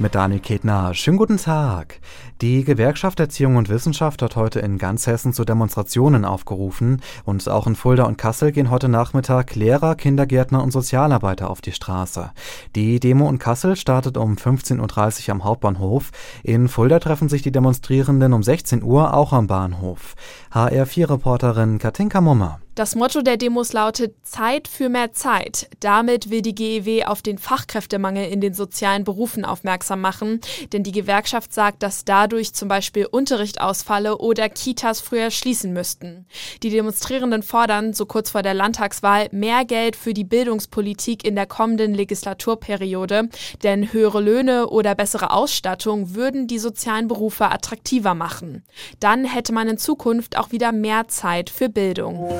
Mit Daniel Ketner. Schönen guten Tag. Die Gewerkschaft Erziehung und Wissenschaft hat heute in ganz Hessen zu Demonstrationen aufgerufen und auch in Fulda und Kassel gehen heute Nachmittag Lehrer, Kindergärtner und Sozialarbeiter auf die Straße. Die Demo in Kassel startet um 15.30 Uhr am Hauptbahnhof. In Fulda treffen sich die Demonstrierenden um 16 Uhr auch am Bahnhof. HR4-Reporterin Katinka Mummer. Das Motto der Demos lautet Zeit für mehr Zeit. Damit will die GEW auf den Fachkräftemangel in den sozialen Berufen aufmerksam machen, denn die Gewerkschaft sagt, dass dadurch zum Beispiel Unterricht ausfalle oder Kitas früher schließen müssten. Die Demonstrierenden fordern, so kurz vor der Landtagswahl, mehr Geld für die Bildungspolitik in der kommenden Legislaturperiode, denn höhere Löhne oder bessere Ausstattung würden die sozialen Berufe attraktiver machen. Dann hätte man in Zukunft auch wieder mehr Zeit für Bildung.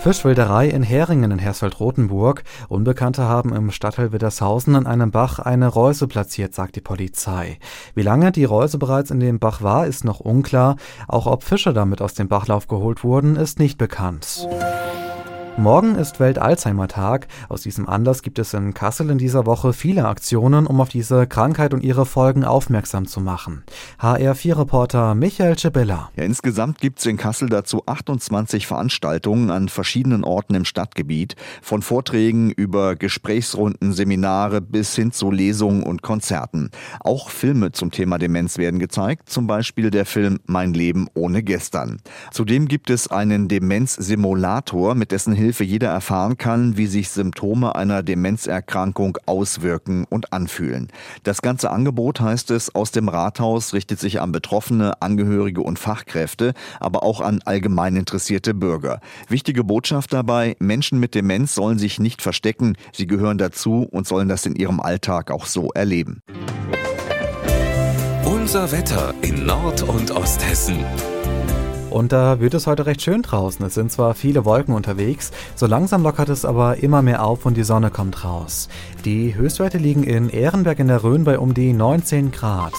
Fischwilderei in Heringen in Hersfeld-Rotenburg. Unbekannte haben im Stadtteil Widdershausen an einem Bach eine Reuse platziert, sagt die Polizei. Wie lange die Reuse bereits in dem Bach war, ist noch unklar. Auch ob Fische damit aus dem Bachlauf geholt wurden, ist nicht bekannt. Morgen ist Welt-Alzheimer-Tag. Aus diesem Anlass gibt es in Kassel in dieser Woche viele Aktionen, um auf diese Krankheit und ihre Folgen aufmerksam zu machen. HR4-Reporter Michael Cebilla. Ja, insgesamt gibt es in Kassel dazu 28 Veranstaltungen an verschiedenen Orten im Stadtgebiet. Von Vorträgen über Gesprächsrunden, Seminare bis hin zu Lesungen und Konzerten. Auch Filme zum Thema Demenz werden gezeigt, zum Beispiel der Film Mein Leben ohne gestern. Zudem gibt es einen Demenz-Simulator, mit dessen Hilfe Hilfe jeder erfahren kann, wie sich Symptome einer Demenzerkrankung auswirken und anfühlen. Das ganze Angebot, heißt es, aus dem Rathaus richtet sich an Betroffene, Angehörige und Fachkräfte, aber auch an allgemein interessierte Bürger. Wichtige Botschaft dabei, Menschen mit Demenz sollen sich nicht verstecken, sie gehören dazu und sollen das in ihrem Alltag auch so erleben. Unser Wetter in Nord- und Osthessen. Und da wird es heute recht schön draußen. Es sind zwar viele Wolken unterwegs, so langsam lockert es aber immer mehr auf und die Sonne kommt raus. Die Höchstwerte liegen in Ehrenberg in der Rhön bei um die 19 Grad.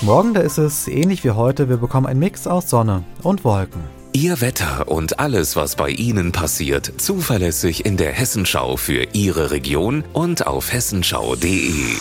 Morgen, da ist es ähnlich wie heute, wir bekommen einen Mix aus Sonne und Wolken. Ihr Wetter und alles, was bei Ihnen passiert, zuverlässig in der Hessenschau für Ihre Region und auf hessenschau.de.